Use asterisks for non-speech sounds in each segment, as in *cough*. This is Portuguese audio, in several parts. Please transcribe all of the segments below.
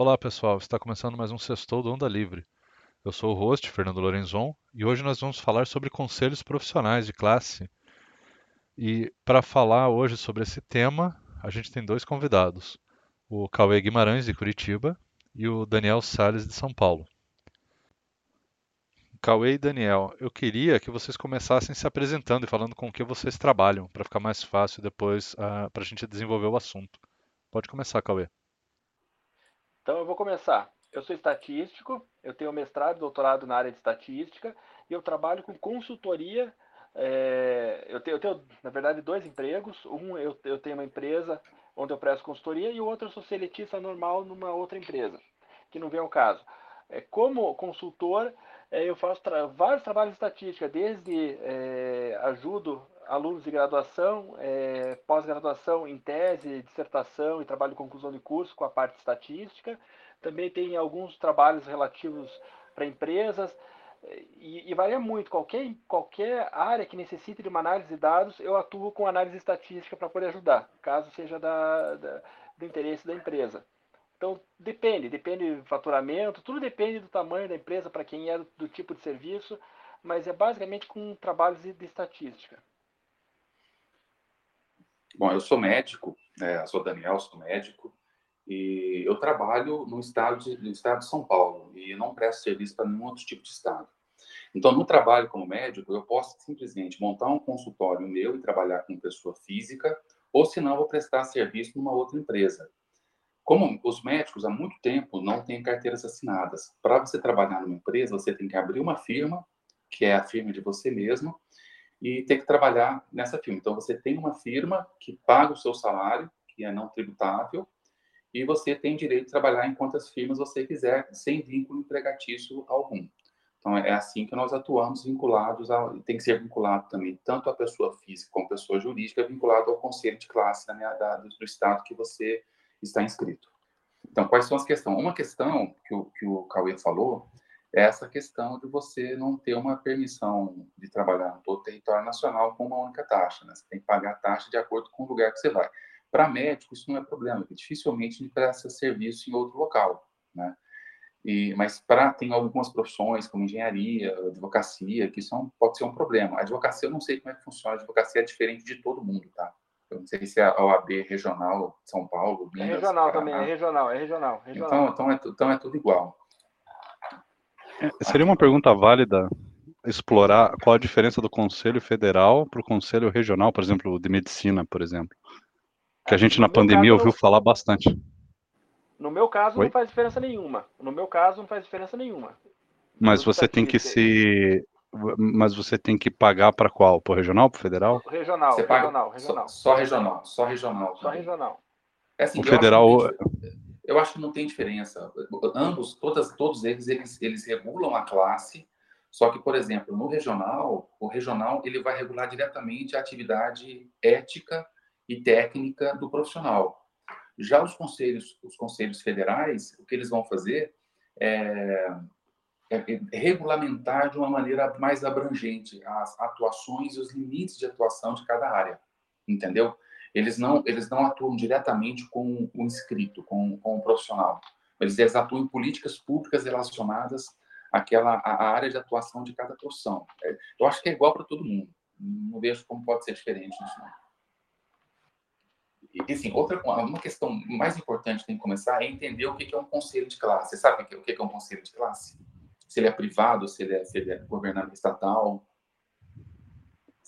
Olá pessoal, está começando mais um Sextou do Onda Livre. Eu sou o host, Fernando Lorenzon, e hoje nós vamos falar sobre conselhos profissionais de classe. E para falar hoje sobre esse tema, a gente tem dois convidados, o Cauê Guimarães, de Curitiba, e o Daniel Sales, de São Paulo. Cauê e Daniel, eu queria que vocês começassem se apresentando e falando com o que vocês trabalham, para ficar mais fácil depois uh, para a gente desenvolver o assunto. Pode começar, Cauê. Então eu vou começar. Eu sou estatístico, eu tenho mestrado e doutorado na área de estatística e eu trabalho com consultoria. É, eu, tenho, eu, tenho, na verdade, dois empregos. Um, eu, eu tenho uma empresa onde eu presto consultoria e o outro eu sou seletista normal numa outra empresa, que não vem ao caso. É, como consultor, é, eu faço tra vários trabalhos de estatística, desde é, ajudo alunos de graduação, é, pós-graduação em tese, dissertação e trabalho de conclusão de curso com a parte estatística. Também tem alguns trabalhos relativos para empresas e, e, varia muito. Qualquer, qualquer área que necessite de uma análise de dados, eu atuo com análise estatística para poder ajudar, caso seja da, da, do interesse da empresa. Então, depende, depende do faturamento, tudo depende do tamanho da empresa, para quem é do, do, tipo de serviço, mas é basicamente com trabalhos de, de estatística. Bom, eu sou médico, né? sou Daniel, sou médico, e eu trabalho no estado de, no estado de São Paulo e não presto serviço para nenhum outro tipo de estado. Então, no trabalho como médico, eu posso simplesmente montar um consultório meu e trabalhar com pessoa física, ou se não, vou prestar serviço numa outra empresa. Como os médicos há muito tempo não têm carteiras assinadas, para você trabalhar numa empresa, você tem que abrir uma firma, que é a firma de você mesmo, e ter que trabalhar nessa firma. Então, você tem uma firma que paga o seu salário, que é não tributável, e você tem direito de trabalhar em quantas firmas você quiser, sem vínculo empregatício algum. Então, é assim que nós atuamos, vinculados ao. Tem que ser vinculado também, tanto a pessoa física como a pessoa jurídica, vinculado ao conselho de classe da do estado que você está inscrito. Então, quais são as questões? Uma questão que o, que o Cauê falou essa questão de você não ter uma permissão de trabalhar no todo o território nacional com uma única taxa. Né? Você tem que pagar a taxa de acordo com o lugar que você vai. Para médico, isso não é problema, porque dificilmente ele presta serviço em outro local. Né? E, mas para tem algumas profissões, como engenharia, advocacia, que são, pode ser um problema. A advocacia, eu não sei como é que funciona, a advocacia é diferente de todo mundo, tá? Eu não sei se é a OAB regional, São Paulo, Minas, É regional Paraná. também, é regional, é regional. regional. Então, então, é, então é tudo igual. Seria uma pergunta válida explorar qual a diferença do Conselho Federal para o Conselho Regional, por exemplo, de Medicina, por exemplo, que a gente na pandemia ouviu falar bastante. No meu caso, Oi? não faz diferença nenhuma. No meu caso, não faz diferença nenhuma. Mas você tem que se. Mas você tem que pagar para qual? Para o regional, para o federal? Regional, você regional, regional. Só, só, regional, só regional. Só regional. É assim, o federal. Eu acho que não tem diferença. Ambos, todas, todos eles, eles, eles regulam a classe, só que, por exemplo, no regional, o regional ele vai regular diretamente a atividade ética e técnica do profissional. Já os conselhos, os conselhos federais, o que eles vão fazer é, é regulamentar de uma maneira mais abrangente as atuações e os limites de atuação de cada área, entendeu? Eles não, eles não atuam diretamente com o inscrito, com, com o profissional. Eles, eles atuam em políticas públicas relacionadas àquela à área de atuação de cada profissão. É, eu acho que é igual para todo mundo. Não vejo como pode ser diferente nisso. Não. E, assim, outra, uma questão mais importante que tem que começar é entender o que é um conselho de classe. Você sabe o que é um conselho de classe? Se ele é privado, se ele é, se ele é governado estatal,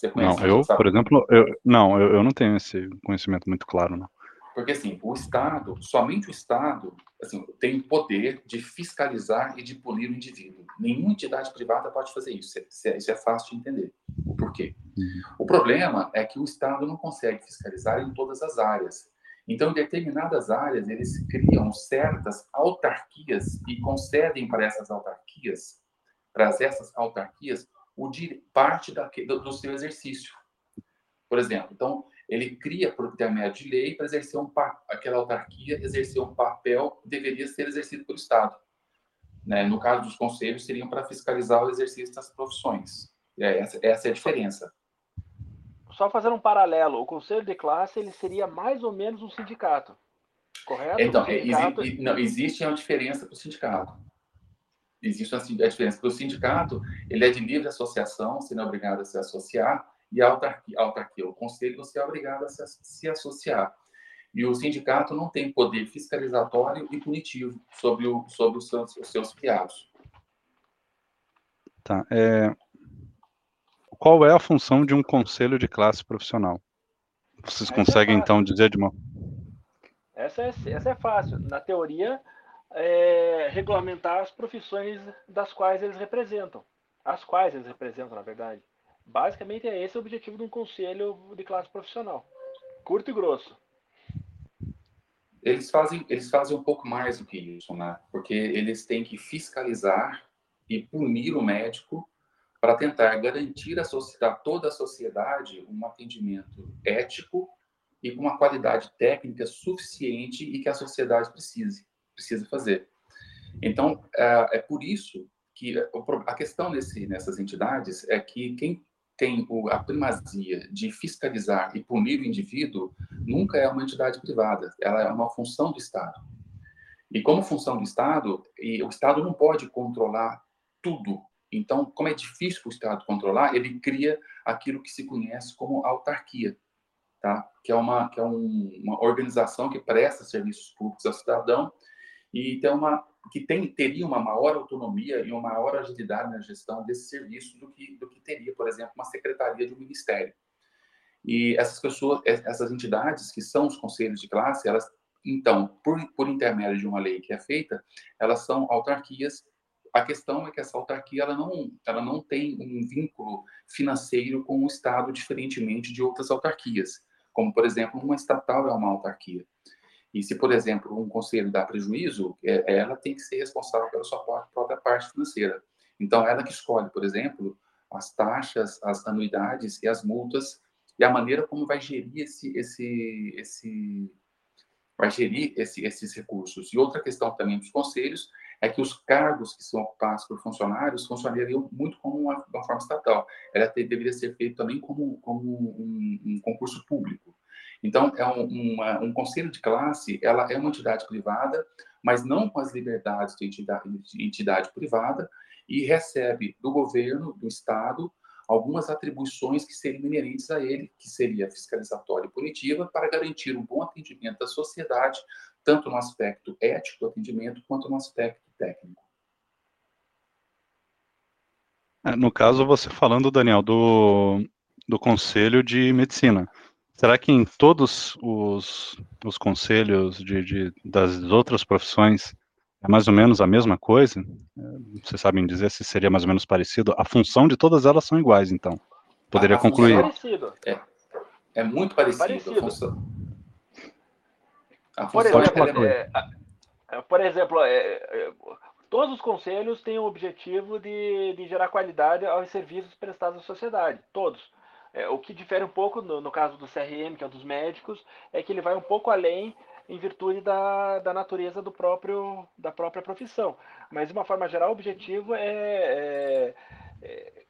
você conhece? Não, eu, sabe? por exemplo, eu, não, eu, eu não tenho esse conhecimento muito claro, não. Porque, assim, o Estado, somente o Estado, assim, tem o poder de fiscalizar e de punir o indivíduo. Nenhuma entidade privada pode fazer isso. Isso é, isso é fácil de entender. O porquê? Uhum. O problema é que o Estado não consegue fiscalizar em todas as áreas. Então, em determinadas áreas, eles criam certas autarquias e concedem para essas autarquias, para essas autarquias, o parte da, do, do, seu exercício. Por exemplo, então, ele cria por intermédio de lei para exercer um aquela autarquia exercer um papel que deveria ser exercido pelo Estado. Né? No caso dos conselhos, seriam para fiscalizar o exercício das profissões. É, essa, essa é a diferença. Só fazendo um paralelo, o conselho de classe ele seria mais ou menos um sindicato. correto? Então, sindicato... existe, não, existe uma diferença para o sindicato. Existe uma, a diferença, porque o sindicato ele é de livre associação, você não é obrigado a se associar, e a autarquia, a autarquia o conselho, você é obrigado a se, se associar. E o sindicato não tem poder fiscalizatório e punitivo sobre, o, sobre os, seus, os seus filiados. Tá. É... Qual é a função de um conselho de classe profissional? Vocês essa é conseguem, é então, dizer de uma. Essa é, essa é fácil. Na teoria, é regulamentar as profissões das quais eles representam. As quais eles representam, na verdade. Basicamente, é esse o objetivo de um conselho de classe profissional. Curto e grosso. Eles fazem, eles fazem um pouco mais do que isso, né? Porque eles têm que fiscalizar e punir o médico para tentar garantir a, toda a sociedade um atendimento ético e com uma qualidade técnica suficiente e que a sociedade precise, precisa fazer. Então, é, é por isso que a questão nesse, nessas entidades é que quem tem a primazia de fiscalizar e punir o indivíduo nunca é uma entidade privada, ela é uma função do Estado. E como função do Estado, o Estado não pode controlar tudo. Então, como é difícil para o Estado controlar, ele cria aquilo que se conhece como autarquia, tá? que é, uma, que é um, uma organização que presta serviços públicos ao cidadão e tem uma que tem, teria uma maior autonomia e uma maior agilidade na gestão desse serviço do que, do que teria, por exemplo, uma secretaria de um ministério. E essas pessoas, essas entidades que são os conselhos de classe, elas, então, por, por intermédio de uma lei que é feita, elas são autarquias. A questão é que essa autarquia ela não, ela não tem um vínculo financeiro com o Estado, diferentemente de outras autarquias, como, por exemplo, uma estatal é uma autarquia. E se, por exemplo, um conselho dá prejuízo, é, ela tem que ser responsável pela sua própria parte financeira. Então, ela que escolhe, por exemplo, as taxas, as anuidades e as multas e a maneira como vai gerir esse, esse, esse vai gerir esse, esses recursos. E outra questão também dos conselhos é que os cargos que são ocupados por funcionários funcionariam muito como uma, uma forma estatal. Ela deveria ser feito também como, como um, um concurso público. Então, é um, uma, um conselho de classe, ela é uma entidade privada, mas não com as liberdades de entidade, de entidade privada, e recebe do governo, do Estado, algumas atribuições que seriam inerentes a ele, que seria fiscalizatória e punitiva, para garantir um bom atendimento da sociedade, tanto no aspecto ético do atendimento, quanto no aspecto técnico. É, no caso, você falando, Daniel, do, do Conselho de Medicina. Será que em todos os, os conselhos de, de, das outras profissões é mais ou menos a mesma coisa? É, vocês sabem dizer se seria mais ou menos parecido? A função de todas elas são iguais, então. Poderia a concluir. É, parecido. É, é muito parecido. parecido. A função. A função por exemplo, é, é, por exemplo é, todos os conselhos têm o objetivo de, de gerar qualidade aos serviços prestados à sociedade. Todos. É, o que difere um pouco no, no, caso do CRM, que é o dos médicos, é que ele vai um pouco além em virtude da, da natureza do próprio, da própria profissão. Mas, de uma forma geral, o objetivo é, é, é,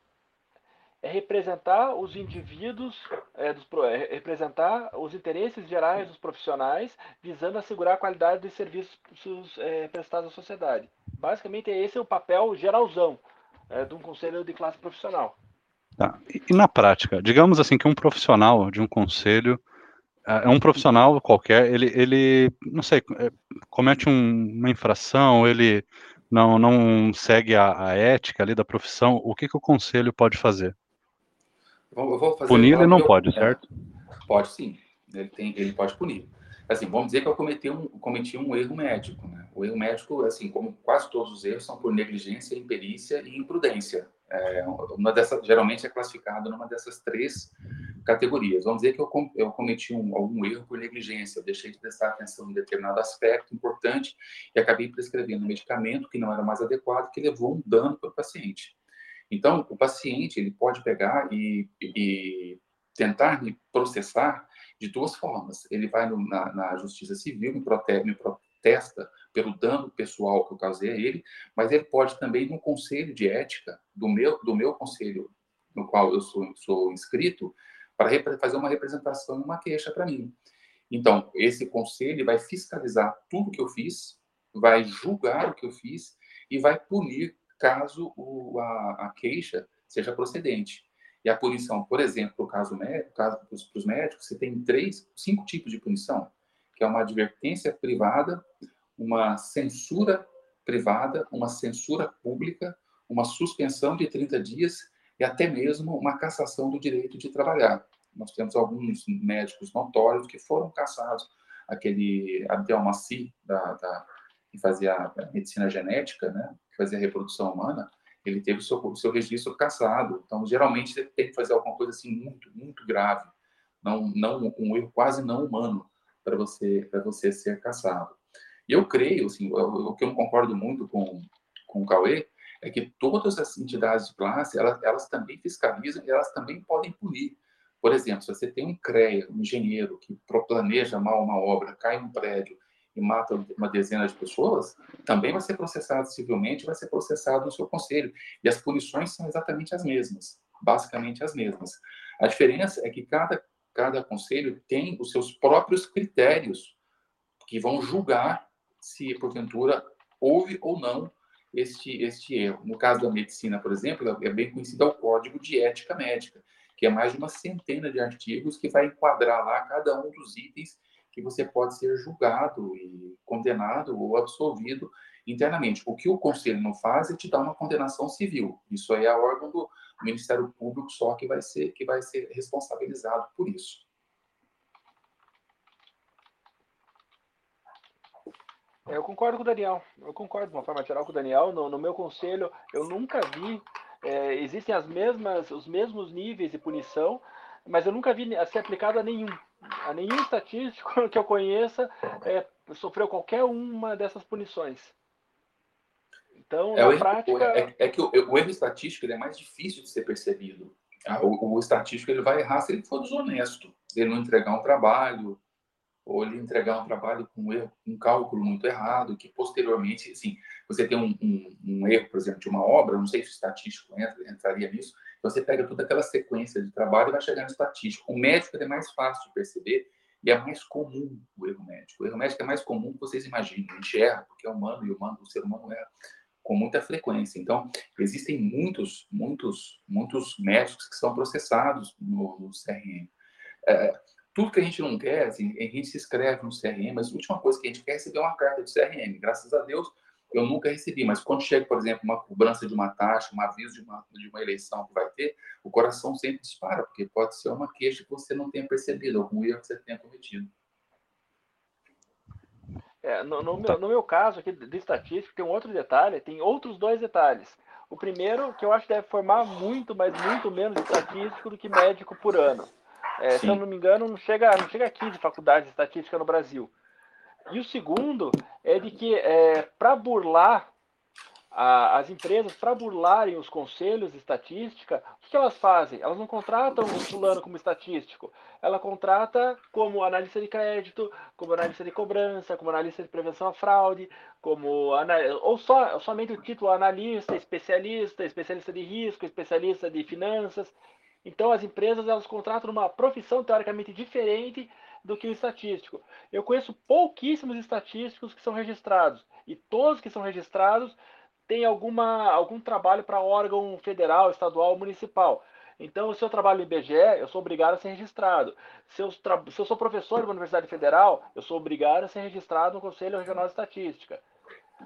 é representar os indivíduos, é, dos, é representar os interesses gerais dos profissionais, visando assegurar a qualidade dos serviços prestados à sociedade. Basicamente, esse é o papel geralzão de um conselho de classe profissional. Tá. E, na prática, digamos assim que um profissional de um conselho é, é um profissional qualquer, ele, ele não sei, é, comete um, uma infração, ele não, não segue a, a, ética ali da profissão, o que, que o conselho pode fazer? Eu fazer punir ele não pode, certo? Pode sim, ele, tem, ele pode punir. Assim, vamos dizer que eu cometi um, cometi um erro médico. Né? O erro médico, assim, como quase todos os erros, são por negligência, imperícia e imprudência. É, uma dessas, geralmente é classificado numa dessas três categorias. Vamos dizer que eu, eu cometi um, algum erro por negligência, eu deixei de prestar atenção em determinado aspecto importante e acabei prescrevendo um medicamento que não era mais adequado, que levou um dano para o paciente. Então, o paciente ele pode pegar e, e tentar me processar de duas formas. Ele vai no, na, na, justiça civil, me, protege, me protesta pelo dano pessoal que eu causei a ele, mas ele pode também, no conselho de ética do meu, do meu conselho, no qual eu sou, sou inscrito, para fazer uma representação uma queixa para mim. Então, esse conselho vai fiscalizar tudo que eu fiz, vai julgar o que eu fiz e vai punir caso o, a, a, queixa seja procedente. E a punição, por exemplo, no caso médico, caso para os médicos, você tem três, cinco tipos de punição, que é uma advertência privada, uma censura privada, uma censura pública, uma suspensão de 30 dias e até mesmo uma cassação do direito de trabalhar. Nós temos alguns médicos notórios que foram cassados. Aquele Abdelmaci, da, da, que fazia medicina genética, né, que fazia reprodução humana, ele teve o seu, seu registro cassado. Então, geralmente, você tem que fazer alguma coisa assim muito, muito grave, não, não um erro quase não humano para você, para você ser cassado. E eu creio, assim, o que eu não concordo muito com, com o Cauê, é que todas as entidades de classe, elas, elas também fiscalizam e elas também podem punir. Por exemplo, se você tem um CREA, um engenheiro que planeja mal uma obra, cai um prédio e mata uma dezena de pessoas, também vai ser processado civilmente, vai ser processado no seu conselho. E as punições são exatamente as mesmas, basicamente as mesmas. A diferença é que cada, cada conselho tem os seus próprios critérios que vão julgar se, porventura, houve ou não este, este erro. No caso da medicina, por exemplo, é bem conhecido o Código de Ética Médica, que é mais de uma centena de artigos que vai enquadrar lá cada um dos itens que você pode ser julgado e condenado ou absolvido internamente. O que o conselho não faz é te dar uma condenação civil. Isso aí é órgão do Ministério Público só que vai ser que vai ser responsabilizado por isso. Eu concordo com o Daniel. Eu concordo de uma forma geral com o Daniel. No, no meu conselho, eu nunca vi. É, existem as mesmas, os mesmos níveis de punição, mas eu nunca vi ser aplicado a nenhum. A nenhum estatístico *laughs* que eu conheça é, sofreu qualquer uma dessas punições. Então, é, na prática. É, é que o, o, erro estatístico é mais difícil de ser percebido. Ah, o, o estatístico ele vai errar se ele for desonesto, ele não entregar um trabalho, ou ele entregar um trabalho com um, erro, um cálculo muito errado, que posteriormente, assim, você tem um, um, um, erro, por exemplo, de uma obra, não sei se o estatístico entra, entraria nisso, você pega toda aquela sequência de trabalho e vai chegar no estatístico. O médico é mais fácil de perceber e é mais comum o erro médico. O erro médico é mais comum que vocês imaginem. A gente erra porque é humano e humano, o ser humano erra com muita frequência. Então, existem muitos, muitos, muitos médicos que são processados no, no CRM. É, tudo que a gente não quer, assim, a gente se inscreve no CRM, mas a última coisa que a gente quer é receber uma carta de CRM. Graças a Deus, eu nunca recebi, mas quando chega, por exemplo, uma cobrança de uma taxa, um aviso de uma, de uma eleição que vai ter, o coração sempre dispara, porque pode ser uma queixa que você não tenha percebido, algum erro que você tenha cometido. É, no, no, meu, no meu caso aqui de estatística, tem um outro detalhe, tem outros dois detalhes. O primeiro, que eu acho que deve formar muito, mas muito menos estatístico do que médico por ano. É, se eu não me engano, não chega, não chega a 15 faculdades de estatística no Brasil. E o segundo é de que, é, para burlar a, as empresas, para burlarem os conselhos de estatística, o que, que, elas fazem? Elas não contratam o fulano como estatístico, ela contrata como analista de crédito, como analista de cobrança, como analista de prevenção à fraude, como ou só somente o título analista, especialista, especialista de risco, especialista de finanças. Então, as empresas elas contratam uma profissão teoricamente diferente do que o estatístico. Eu conheço pouquíssimos estatísticos que são registrados e todos que são registrados têm alguma, algum trabalho para órgão federal, estadual, municipal. Então, se eu trabalho no IBGE, eu sou obrigado a ser registrado. Se eu, se eu sou professor de uma universidade federal, eu sou obrigado a ser registrado no Conselho Regional de Estatística.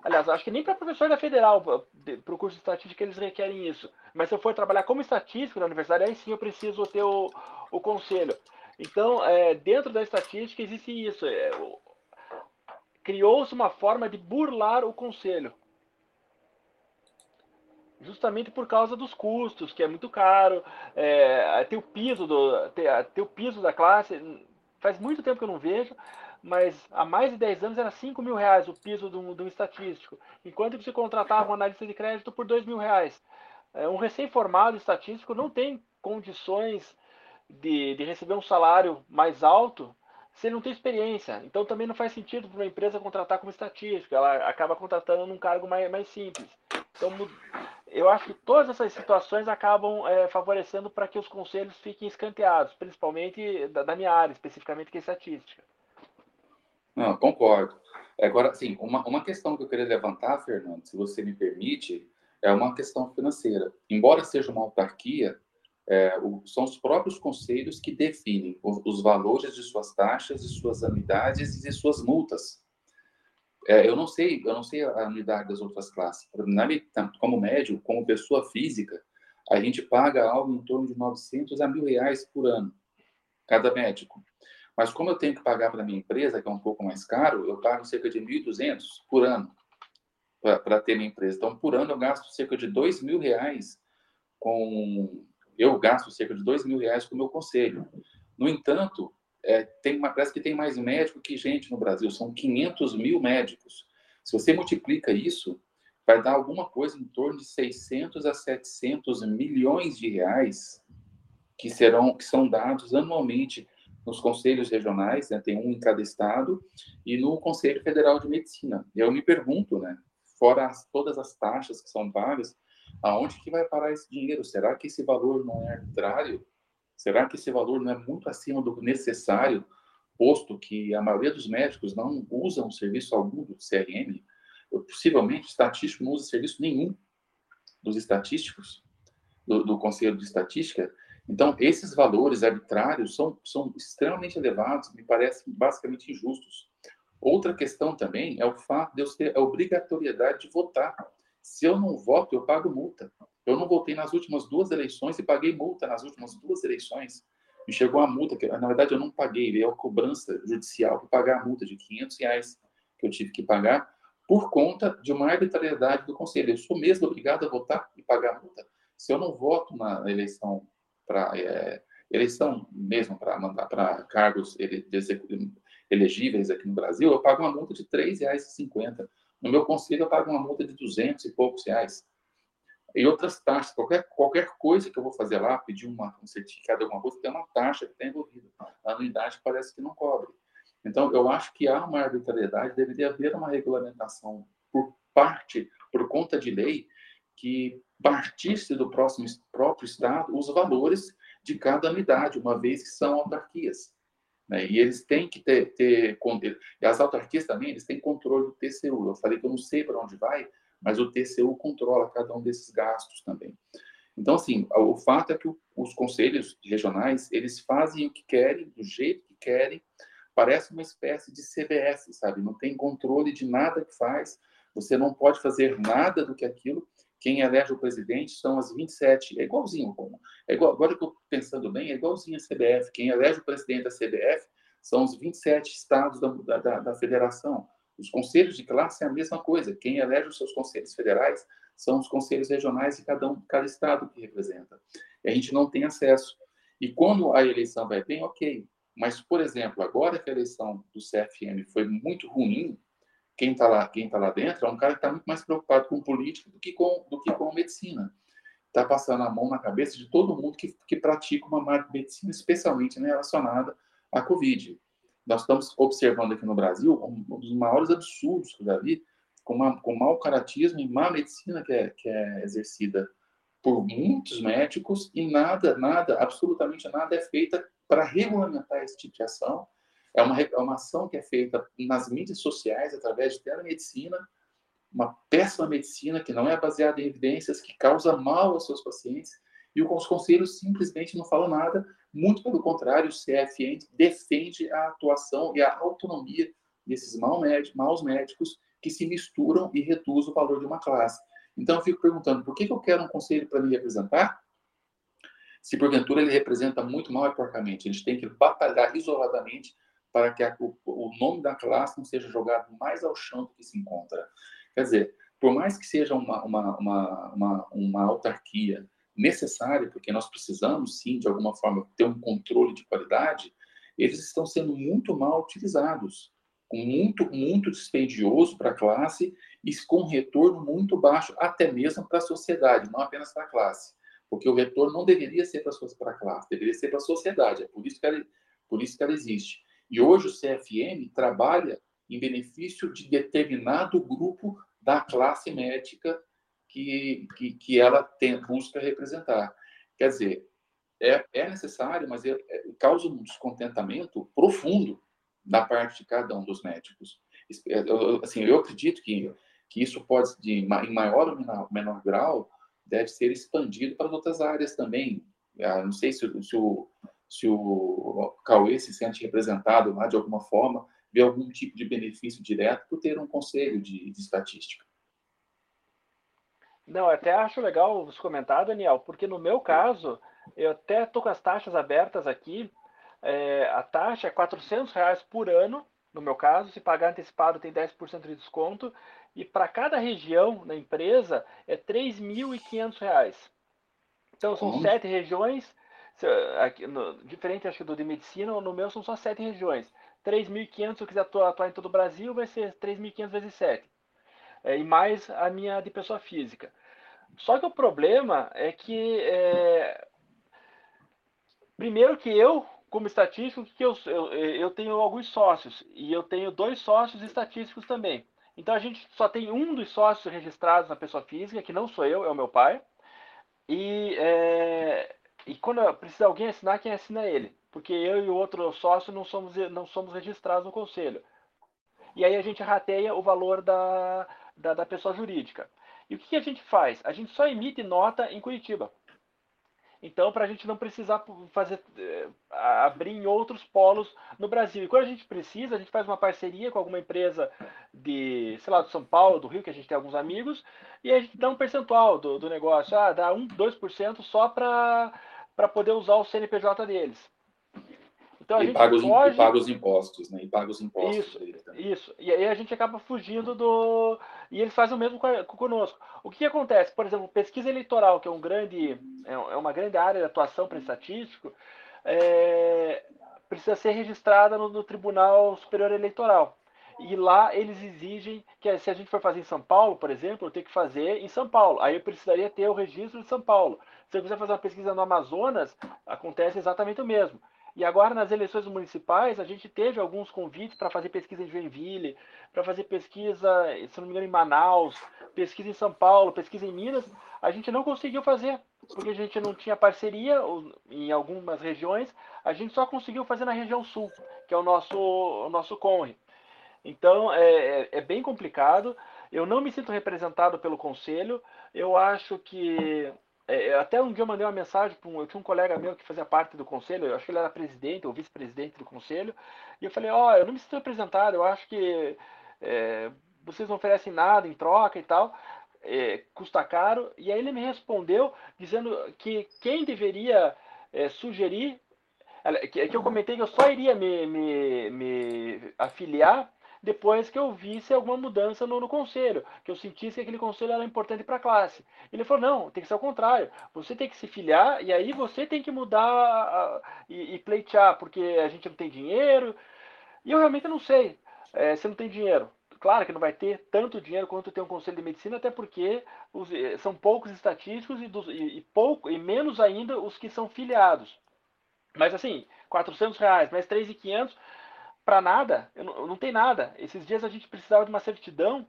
Aliás, acho que nem para professor da federal, para o curso de estatística, eles requerem isso. Mas se eu for trabalhar como estatístico na universidade, aí sim eu preciso ter o, o conselho. Então, é, dentro da estatística existe isso. É, Criou-se uma forma de burlar o conselho. Justamente por causa dos custos, que é muito caro. É, ter o piso do ter, ter o piso da classe faz muito tempo que eu não vejo mas há mais de 10 anos era 5 mil reais o piso de um, de um estatístico, enquanto que se contratava um analista de crédito por 2 mil reais. É, um recém-formado estatístico não tem condições de, de receber um salário mais alto se ele não tem experiência. Então também não faz sentido para uma empresa contratar como estatístico, ela acaba contratando num cargo mais, mais simples. Então eu acho que todas essas situações acabam é, favorecendo para que os conselhos fiquem escanteados, principalmente da, da minha área, especificamente que é estatística. Não, concordo. Agora, sim, uma, uma questão que eu queria levantar, Fernando, se você me permite, é uma questão financeira. Embora seja uma autarquia, é, o, são os próprios conselhos que definem os, os, valores de suas taxas, de suas anuidades e de suas multas. É, eu não sei, eu não sei a anuidade das outras classes. Na, como médio, como pessoa física, a gente paga algo em torno de 900 a mil reais por ano, cada médico. Mas como eu tenho que pagar para minha empresa, que é um pouco mais caro, eu pago cerca de 1.200 por ano para ter minha empresa. Então, por ano eu gasto cerca de 2 mil reais com... Eu gasto cerca de 2 mil reais com o meu conselho. No entanto, é, tem uma, parece que tem mais médico que gente no Brasil. São 500 mil médicos. Se você multiplica isso, vai dar alguma coisa em torno de 600 a 700 milhões de reais que serão que são dados anualmente nos conselhos regionais, né, tem um em cada estado, e no Conselho Federal de Medicina. Eu me pergunto, né, fora as, todas as taxas que são pagas, aonde que vai parar esse dinheiro? Será que esse valor não é arbitrário? Será que esse valor não é muito acima do necessário, posto que a maioria dos médicos não usam serviço algum do CRM? Eu, possivelmente, o estatístico não usa serviço nenhum dos estatísticos, do, do Conselho de Estatística, então, esses valores arbitrários são, são extremamente elevados, me parecem basicamente injustos. Outra questão também é o fato de eu ter a obrigatoriedade de votar. Se eu não voto, eu pago multa. Eu não votei nas últimas duas eleições e paguei multa nas últimas duas eleições. Me chegou a multa, que na verdade eu não paguei, veio a cobrança judicial para pagar a multa de 500 reais que eu tive que pagar por conta de uma arbitrariedade do conselho. Eu sou mesmo obrigado a votar e pagar a multa. Se eu não voto na eleição para é, eleição mesmo, para mandar para cargos ele, elegíveis aqui no Brasil, eu pago uma multa de R$ 3,50. No meu conselho, eu pago uma multa de 200 e poucos reais. E outras taxas, qualquer, qualquer coisa que eu vou fazer lá, pedir uma, um certificado, alguma coisa, tem uma taxa que está envolvida. A anuidade parece que não cobre. Então, eu acho que há uma arbitrariedade, deveria haver uma regulamentação por parte, por conta de lei, que partisse do próximo, próprio Estado os valores de cada unidade, uma vez que são autarquias. Né? E eles têm que ter, ter, as autarquias também, eles têm controle do TCU. Eu falei que eu não sei para onde vai, mas o TCU controla cada um desses gastos também. Então, assim, o fato é que os conselhos regionais, eles fazem o que querem, do jeito que querem, parece uma espécie de CBS, sabe? Não tem controle de nada que faz, você não pode fazer nada do que aquilo, quem elege o presidente são as 27. É igualzinho. É igual, agora que eu estou pensando bem, é igualzinho a CBF. Quem elege o presidente da CBF são os 27 estados da, da, da federação. Os conselhos de classe é a mesma coisa. Quem elege os seus conselhos federais são os conselhos regionais de cada um, cada estado que representa. E a gente não tem acesso. E quando a eleição vai bem, ok. Mas, por exemplo, agora que a eleição do CFM foi muito ruim, quem está lá, quem tá lá dentro é um cara que está muito mais preocupado com política do que com, do que com medicina. Está passando a mão na cabeça de todo mundo que, que pratica uma medicina, especialmente né, relacionada à Covid. Nós estamos observando aqui no Brasil um, dos maiores absurdos que eu já vi, com, uma, com mau caratismo e má medicina que é, que é exercida por muitos médicos e nada, nada, absolutamente nada é feita para regulamentar esse tipo de ação é uma reclamação que é feita nas mídias sociais, através de telemedicina, uma péssima medicina que não é baseada em evidências, que causa mal aos seus pacientes, e os conselhos simplesmente não falam nada, muito pelo contrário, o CFN defende a atuação e a autonomia desses maus médicos que se misturam e reduzem o valor de uma classe. Então, eu fico perguntando, por que eu quero um conselho para me representar? Se porventura ele representa muito mal e porcamente, eles têm que batalhar isoladamente para que a, o, o, nome da classe não seja jogado mais ao chão do que se encontra. Quer dizer, por mais que seja uma, uma, uma, uma, uma autarquia necessária, porque nós precisamos, sim, de alguma forma, ter um controle de qualidade, eles estão sendo muito mal utilizados, muito, muito dispendioso para a classe e com retorno muito baixo, até mesmo para a sociedade, não apenas para a classe. Porque o retorno não deveria ser para a classe, deveria ser para a sociedade. É por isso que ela, por isso que ela existe. E hoje o CFM trabalha em benefício de determinado grupo da classe médica que, que, que ela tem, busca representar. Quer dizer, é, é necessário, mas é, é, causa um descontentamento profundo da parte de cada um dos médicos. Eu, assim, eu acredito que, que isso pode, de, em maior ou menor, menor grau, deve ser expandido para outras áreas também. Ah, não sei se, se, o, se o Cauê se sente representado lá de alguma forma, vê algum tipo de benefício direto por ter um conselho de, de estatística. Não, até acho legal você comentar, Daniel, porque no meu caso, eu até estou com as taxas abertas aqui. É, a taxa é 400 reais por ano, no meu caso. Se pagar antecipado, tem 10% de desconto. E para cada região da empresa, é 3.500 reais. Então, são sete regiões. Aqui, no, diferente, acho que do de medicina, no meu são só sete regiões. 3.500, se eu quiser atuar, atuar, em todo o Brasil, vai ser 3.500 vezes 7. É, e mais a minha de pessoa física. Só que o problema é que é, Primeiro que eu, como estatístico, que eu, eu, eu tenho alguns sócios e eu tenho dois sócios estatísticos também. Então a gente só tem um dos sócios registrados na pessoa física, que não sou eu, é o meu pai. E, é, e quando precisa alguém assinar, quem assina é ele. Porque eu e o outro sócio não somos, não somos registrados no conselho. E aí a gente rateia o valor da, da, da pessoa jurídica. E o que, que a gente faz? A gente só emite nota em Curitiba. Então, para a gente não precisar fazer eh, abrir em outros polos no Brasil. E quando a gente precisa, a gente faz uma parceria com alguma empresa de, sei lá, de São Paulo, do Rio, que a gente tem alguns amigos, e a gente dá um percentual do, do negócio. Ah, dá 1, 2% só para poder usar o CNPJ deles. Então, e, paga os, foge... e paga os impostos, né? E paga os impostos isso, dele também. Isso. E aí a gente acaba fugindo do. E eles fazem o mesmo conosco. O que, que acontece? Por exemplo, pesquisa eleitoral, que é um grande, é, é uma grande área de atuação para estatístico, é... precisa ser registrada no, no Tribunal Superior Eleitoral. E lá eles exigem que se a gente for fazer em São Paulo, por exemplo, eu tenho que fazer em São Paulo. Aí eu precisaria ter o registro de São Paulo. Se eu quiser fazer uma pesquisa no Amazonas, acontece exatamente o mesmo. E agora, nas eleições municipais, a gente teve alguns convites para fazer pesquisa em Joinville, para fazer pesquisa, se não me engano, em Manaus, pesquisa em São Paulo, pesquisa em Minas. A gente não conseguiu fazer, porque a gente não tinha parceria em algumas regiões. A gente só conseguiu fazer na região sul, que é o nosso, o nosso CONRE. Então, é, é, é bem complicado. Eu não me sinto representado pelo conselho. Eu acho que é, até um dia eu mandei uma mensagem para um. Eu tinha um colega meu que fazia parte do conselho, eu acho que ele era presidente ou vice-presidente do conselho, e eu falei: Ó, oh, eu não me sinto representado, eu acho que é, vocês não oferecem nada em troca e tal, é, custa caro. E aí ele me respondeu dizendo que quem deveria é, sugerir. Que eu comentei que eu só iria me, me, me afiliar depois que eu visse alguma mudança no, no, conselho, que eu sentisse que aquele conselho era importante para a classe. Ele falou: não, tem que ser o contrário. Você tem que se filiar e aí você tem que mudar a, e, e, pleitear, porque a gente não tem dinheiro. E eu realmente não sei é, se não tem dinheiro. Claro que não vai ter tanto dinheiro quanto tem um conselho de medicina, até porque os, eh, são poucos estatísticos e, dos, e, e, pouco e menos ainda os que são filiados. Mas assim, 400 reais mais 3.500 para nada, não, não tem nada. Esses dias a gente precisava de uma certidão,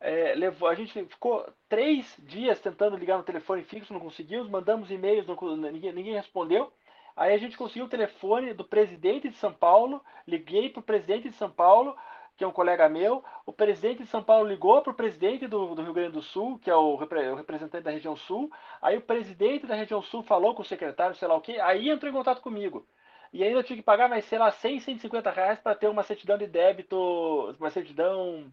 é, levou, a gente ficou três dias tentando ligar no telefone fixo, não conseguimos, mandamos e-mails, ninguém, ninguém respondeu. Aí a gente conseguiu o telefone do presidente de São Paulo, liguei para o presidente de São Paulo, que é um colega meu. O presidente de São Paulo ligou para o presidente do, do, Rio Grande do Sul, que é o, o, representante da região sul. Aí o presidente da região sul falou com o secretário, sei lá o quê, aí entrou em contato comigo. E ainda tinha que pagar mais, sei lá, 100, 150 reais para ter uma certidão de débito, uma certidão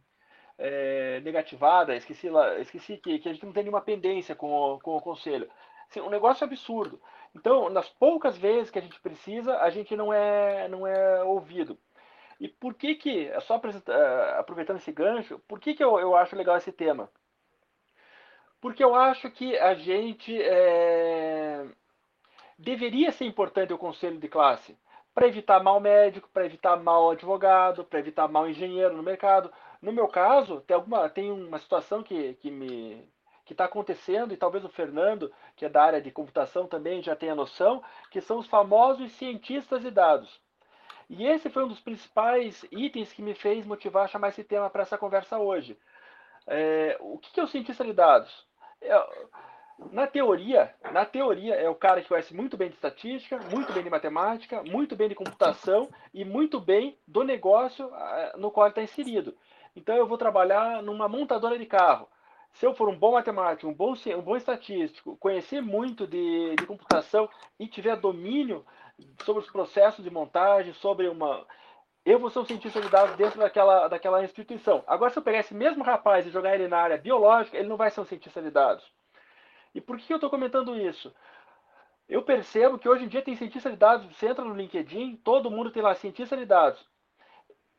é, negativada. Esqueci, lá, esqueci que, que a gente não tem nenhuma pendência com o, com o conselho. Assim, um negócio absurdo. Então, nas poucas vezes que a gente precisa, a gente não é, não é ouvido. E por que que, é só aproveitando esse gancho, por que que eu, eu acho legal esse tema? Porque eu acho que a gente é, deveria ser importante o conselho de classe para evitar mal médico, para evitar mal advogado, para evitar mal engenheiro no mercado. No meu caso, tem alguma tem uma situação que, que me que está acontecendo e talvez o Fernando, que é da área de computação também já tenha noção, que são os famosos cientistas de dados. E esse foi um dos principais itens que me fez motivar a chamar esse tema para essa conversa hoje. É, o que é o cientista de dados? É, Na teoria, na teoria é o cara que conhece muito bem de estatística, muito bem de matemática, muito bem de computação e muito bem do negócio ah, no qual ele está inserido. Então eu vou trabalhar numa montadora de carro. Se eu for um bom matemático, um bom, um bom estatístico, conhecer muito de, de computação e tiver domínio sobre os processos de montagem, sobre uma. Eu vou ser um cientista de dados dentro daquela, daquela instituição. Agora, se eu pegar esse mesmo rapaz e jogar ele na área biológica, ele não vai ser um cientista de dados. E por que eu estou comentando isso? Eu percebo que hoje em dia tem cientista de dados, você entra no LinkedIn, todo mundo tem lá cientista de dados.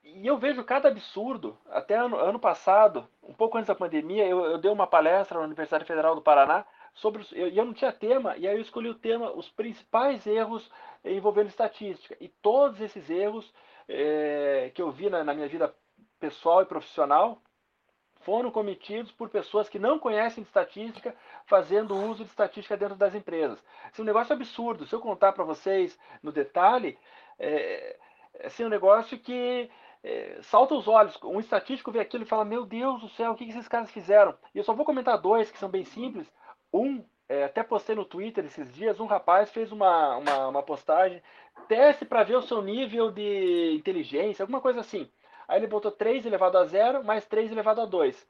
E eu vejo cada absurdo. Até ano, ano passado, um pouco antes da pandemia, eu, eu, dei uma palestra na Universidade Federal do Paraná sobre. E eu, eu, não tinha tema, e aí eu escolhi o tema os principais erros envolvendo estatística. E todos esses erros é, que eu vi na, na minha vida pessoal e profissional foram cometidos por pessoas que não conhecem de estatística, fazendo uso de estatística dentro das empresas. Esse é um negócio absurdo. Se eu contar para vocês no detalhe, é, é assim, um negócio que é, salta os olhos. Um estatístico vê aquilo e fala: Meu Deus do céu, o que, que esses caras fizeram? E eu só vou comentar dois que são bem simples. Um, é, até postei no Twitter esses dias: um rapaz fez uma, uma, uma postagem, teste para ver o seu nível de inteligência, alguma coisa assim. Aí ele botou 3 elevado a 0 mais 3 elevado a 2.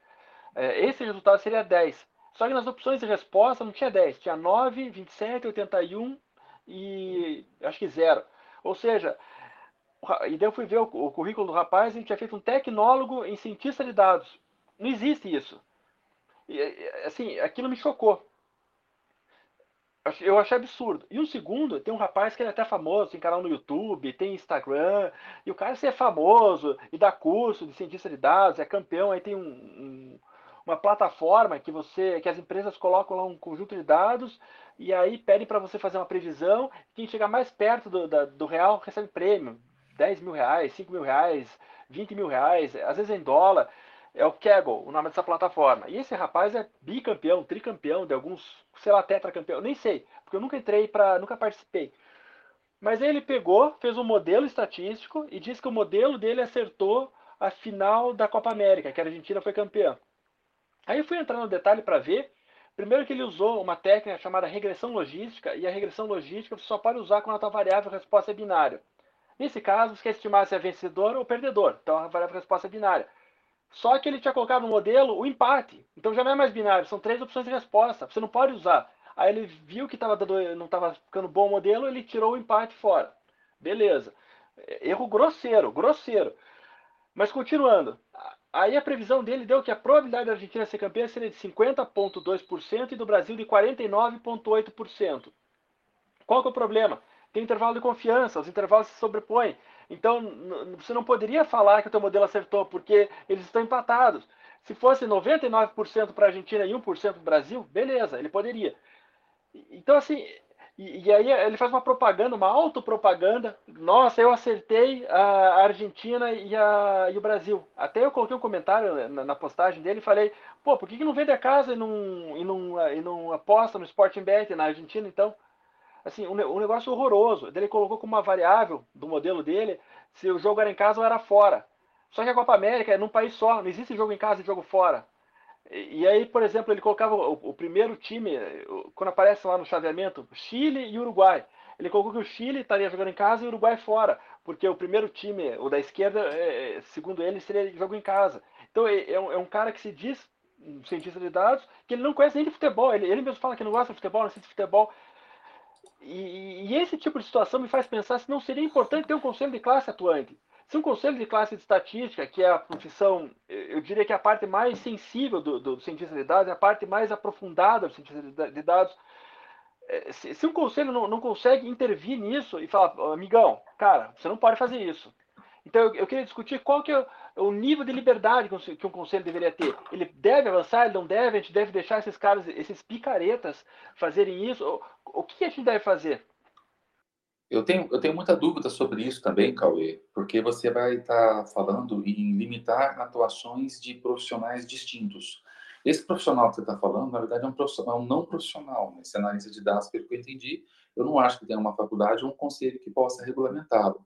É, esse resultado seria 10. Só que nas opções de resposta não tinha 10, tinha 9, 27, 81 e acho que 0. Ou seja, e daí eu fui ver o, o currículo do rapaz, ele tinha feito um tecnólogo em cientista de dados. Não existe isso. E, assim, aquilo me chocou. Eu achei absurdo. E o segundo, tem um rapaz que é até famoso, tem canal no YouTube, tem Instagram, e o cara assim, é famoso, e dá curso de cientista de dados, é campeão, aí tem um, um, uma plataforma que você, que as empresas colocam lá um conjunto de dados, e aí pedem para você fazer uma previsão, quem chegar mais perto do, da, do real recebe prêmio, 10 mil reais, 5 mil reais, 20 mil reais, às vezes em dólar. É o Kaggle, o nome dessa plataforma. E esse rapaz é bicampeão, tricampeão de alguns, sei lá, tetracampeão, nem sei, porque eu nunca entrei para, nunca participei. Mas ele pegou, fez um modelo estatístico e disse que o modelo dele acertou a final da Copa América, que a Argentina foi campeã. Aí eu fui entrar no detalhe para ver. Primeiro que ele usou uma técnica chamada regressão logística, e a regressão logística você só pode usar quando a tua variável resposta é binária. Nesse caso, você quer estimar se é vencedor ou perdedor. Então, a variável resposta é binária. Só que ele tinha colocado no modelo o empate. Então, já não é mais binário. São três opções de resposta. Você não pode usar. Aí ele viu que tava dando, não estava ficando bom o modelo, ele tirou o empate fora. Beleza. Erro grosseiro, grosseiro. Mas continuando. Aí a previsão dele deu que a probabilidade da Argentina ser campeã seria de 50,2% e do Brasil de 49,8%. Qual que é o problema? tem intervalo de confiança, os intervalos se sobrepõem. Então, você não poderia falar que o teu modelo acertou, porque eles estão empatados. Se fosse 99% para a Argentina e 1% para o Brasil, beleza, ele poderia. Então, assim, e, e, aí ele faz uma propaganda, uma autopropaganda. Nossa, eu acertei a Argentina e, a, e o Brasil. Até eu coloquei um comentário na, na postagem dele e falei, pô, por que, que não vende a casa e não, e não, e não aposta no Sporting Bet na Argentina, então? Assim, um, um negócio horroroso. Ele colocou como uma variável do modelo dele se o jogo era em casa ou era fora. Só que a Copa América é num país só, não existe jogo em casa e jogo fora. E, e aí, por exemplo, ele colocava o, o, primeiro time, quando aparece lá no chaveamento, Chile e Uruguai. Ele colocou que o Chile estaria jogando em casa e o Uruguai fora, porque o primeiro time, o da esquerda, é, é segundo ele, seria jogo em casa. Então é, é, um, é um cara que se diz um cientista de dados, que ele não conhece nem de futebol. Ele, ele mesmo fala que não gosta de futebol, não assiste futebol. E, e, esse tipo de situação me faz pensar se não seria importante ter um conselho de classe atuante. Se um conselho de classe de estatística, que é a profissão, eu diria que é a parte mais sensível do, do, cientista de dados, é a parte mais aprofundada do cientista de dados, é, se, se um conselho não, não, consegue intervir nisso e falar, amigão, cara, você não pode fazer isso. Então eu, queria discutir qual que é o nível de liberdade que um conselho deveria ter. Ele deve avançar, ele não deve, a gente deve deixar esses caras, esses picaretas fazerem isso. O, o que a gente deve fazer? Eu tenho, eu tenho muita dúvida sobre isso também, Cauê, porque você vai estar falando em limitar atuações de profissionais distintos. Esse profissional que você está falando, na verdade, é um, profissional, é não profissional. Né? Esse analista de dados, pelo que eu entendi, eu não acho que tenha uma faculdade ou um conselho que possa regulamentá-lo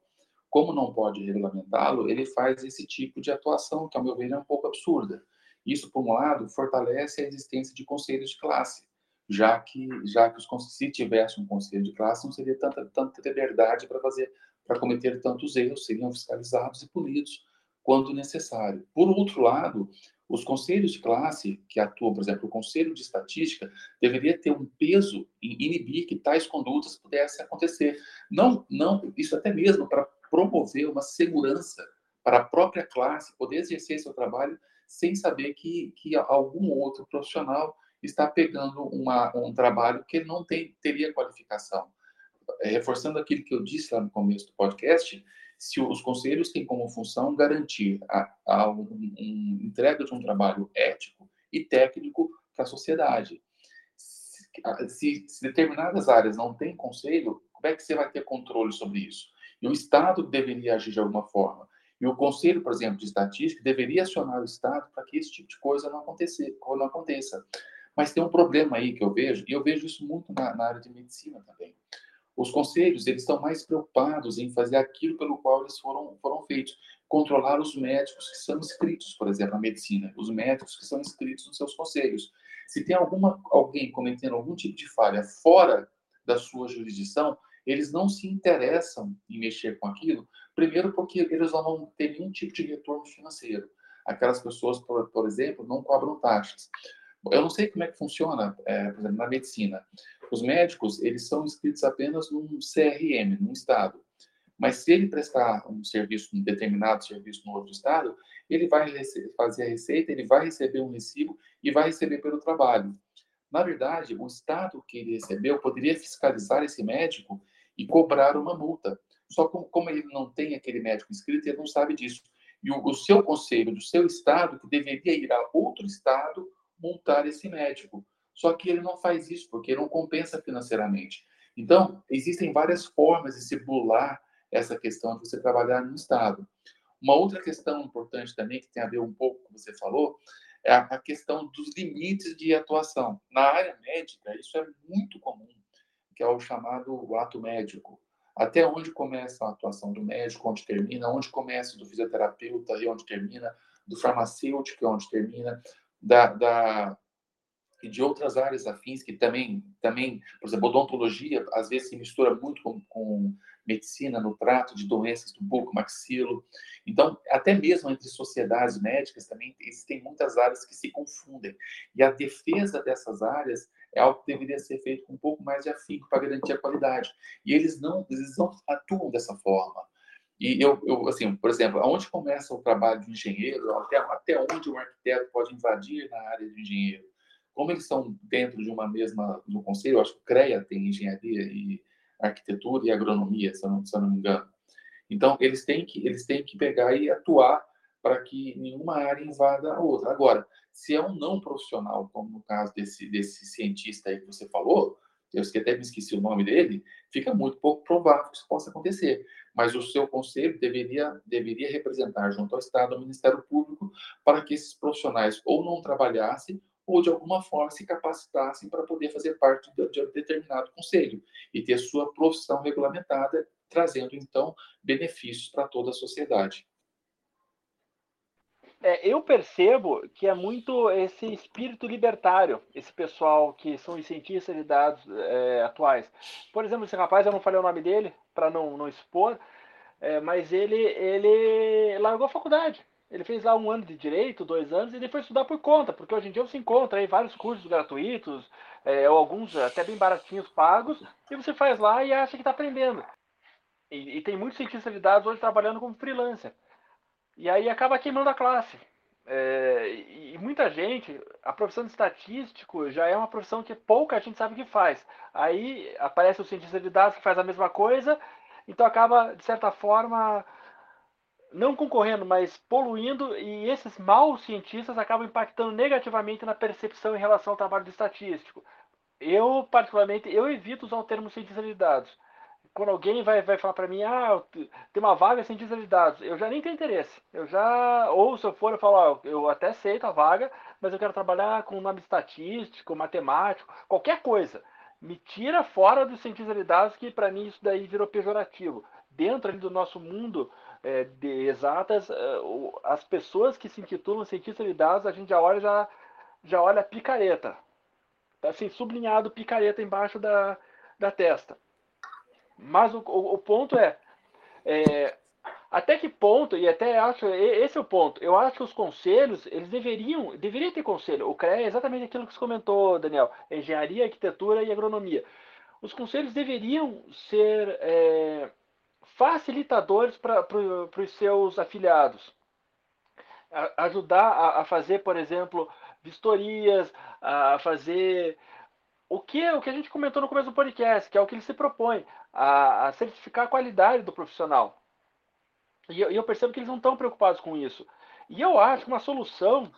como não pode regulamentá-lo, ele faz esse tipo de atuação, que, ao meu ver, é um pouco absurda. Isso, por um lado, fortalece a existência de conselhos de classe, já que já que os, se tivesse um conselho de classe não seria tanta tanta liberdade para fazer para cometer tantos erros, seriam fiscalizados e punidos quando necessário. Por outro lado, os conselhos de classe que atuam, por exemplo, o Conselho de Estatística, deveria ter um peso em inibir que tais condutas pudessem acontecer. Não, não, isso até mesmo para promover uma segurança para a própria classe poder exercer seu trabalho sem saber que, que algum outro profissional está pegando uma, um trabalho que ele não tem, teria qualificação. É, reforçando aquilo que eu disse lá no começo do podcast, se os conselhos têm como função garantir a, a um, um, entrega de um trabalho ético e técnico para a sociedade. Se, se, determinadas áreas não têm conselho, como é que você vai ter controle sobre isso? E o Estado deveria agir de alguma forma. E o Conselho, por exemplo, de Estatística deveria acionar o Estado para que esse tipo de coisa não, acontecer, não aconteça. Mas tem um problema aí que eu vejo, e eu vejo isso muito na, na área de medicina também. Os conselhos, eles estão mais preocupados em fazer aquilo pelo qual eles foram, foram feitos. Controlar os médicos que são inscritos, por exemplo, na medicina. Os médicos que são inscritos nos seus conselhos. Se tem alguma, alguém cometendo algum tipo de falha fora da sua jurisdição, eles não se interessam em mexer com aquilo, primeiro porque eles não vão ter nenhum tipo de retorno financeiro. Aquelas pessoas, por, por exemplo, não cobram taxas. Eu não sei como é que funciona, é, por exemplo, na medicina. Os médicos, eles são inscritos apenas num CRM, num estado. Mas se ele prestar um serviço, um determinado serviço no outro estado, ele vai fazer a receita, ele vai receber um recibo e vai receber pelo trabalho. Na verdade, o estado que ele recebeu poderia fiscalizar esse médico e cobrar uma multa. Só que, como ele não tem aquele médico inscrito, ele não sabe disso. E o, o seu conselho do seu estado, que deveria ir a outro estado multar esse médico. Só que ele não faz isso porque não compensa financeiramente. Então, existem várias formas de se bular essa questão de você trabalhar no Estado. Uma outra questão importante também, que tem a ver um pouco com o que você falou, é a questão dos limites de atuação. Na área médica, isso é muito comum, que é o chamado ato médico. Até onde começa a atuação do médico, onde termina, onde começa do fisioterapeuta e onde termina, do farmacêutico e onde termina, da, da, e de outras áreas afins que também, também, por exemplo, odontologia, às vezes se mistura muito com, com medicina no trato de doenças do buco, maxilo. Então, até mesmo entre sociedades médicas também existem muitas áreas que se confundem. E a defesa dessas áreas é algo que deveria ser feito com um pouco mais de afinco para garantir a qualidade. E eles não, eles não atuam dessa forma. E eu, eu, assim, por exemplo, aonde começa o trabalho de engenheiro, até, até onde um arquiteto pode invadir na área de engenheiro? Como eles são dentro de uma mesma, no conselho, acho que o CREA tem engenharia e arquitetura e agronomia, se eu não, se eu não me engano. Então, eles têm que, eles têm que pegar e atuar para que nenhuma área invada a outra. Agora, se é um não profissional, como no caso desse, desse cientista aí que você falou, eu até me esqueci o nome dele, fica muito pouco provável que isso possa acontecer. Mas o seu conselho deveria, deveria representar junto ao Estado, ao Ministério Público, para que esses profissionais ou não trabalhassem ou de alguma forma se capacitassem para poder fazer parte de, de um determinado conselho e ter sua profissão regulamentada, trazendo então benefícios para toda a sociedade. É, eu percebo que é muito esse espírito libertário, esse pessoal que são os cientistas de dados é, atuais. Por exemplo, esse rapaz, eu não falei o nome dele para não, não expor, é, mas ele, ele largou a faculdade. Ele fez lá um ano de direito, dois anos, e depois estudar por conta, porque hoje em dia você encontra aí vários cursos gratuitos, é, ou alguns até bem baratinhos pagos, e você faz lá e acha que está aprendendo. E, e, tem muitos cientistas de dados hoje trabalhando como freelancer. E aí acaba queimando a classe. É, e muita gente, a profissão de estatístico já é uma profissão que pouca gente sabe o que faz. Aí aparece o cientista de dados que faz a mesma coisa, então acaba, de certa forma, não concorrendo, mas poluindo, e esses maus cientistas acabam impactando negativamente na percepção em relação ao trabalho do estatístico. Eu, particularmente, eu evito usar o termo cientista de dados quando alguém vai, vai falar para mim, ah, tem uma vaga cientista de dados, eu já nem tenho interesse. Eu já, ou se eu for, eu falo, ó, eu até aceito a vaga, mas eu quero trabalhar com nome estatístico, matemático, qualquer coisa. Me tira fora do cientista de dados, que para mim isso daí virou pejorativo. Dentro ali do nosso mundo é, de exatas, é, as pessoas que se intitulam cientista de dados, a gente já olha, já, já olha picareta Tá assim, sublinhado, picareta embaixo da, da testa. Mas o, o, o ponto é, é, até que ponto, e até acho, esse é o ponto, eu acho que os conselhos, eles deveriam, deveriam ter conselho. O CREA é exatamente aquilo que você comentou, Daniel, engenharia, arquitetura e agronomia. Os conselhos deveriam ser é, facilitadores para os seus afiliados. A, ajudar a, a, fazer, por exemplo, vistorias, a fazer o que, o que a gente comentou no começo do podcast, que é o que ele se propõe, a, a certificar a qualidade do profissional. E eu, eu percebo que eles não estão preocupados com isso. E eu acho que uma solução,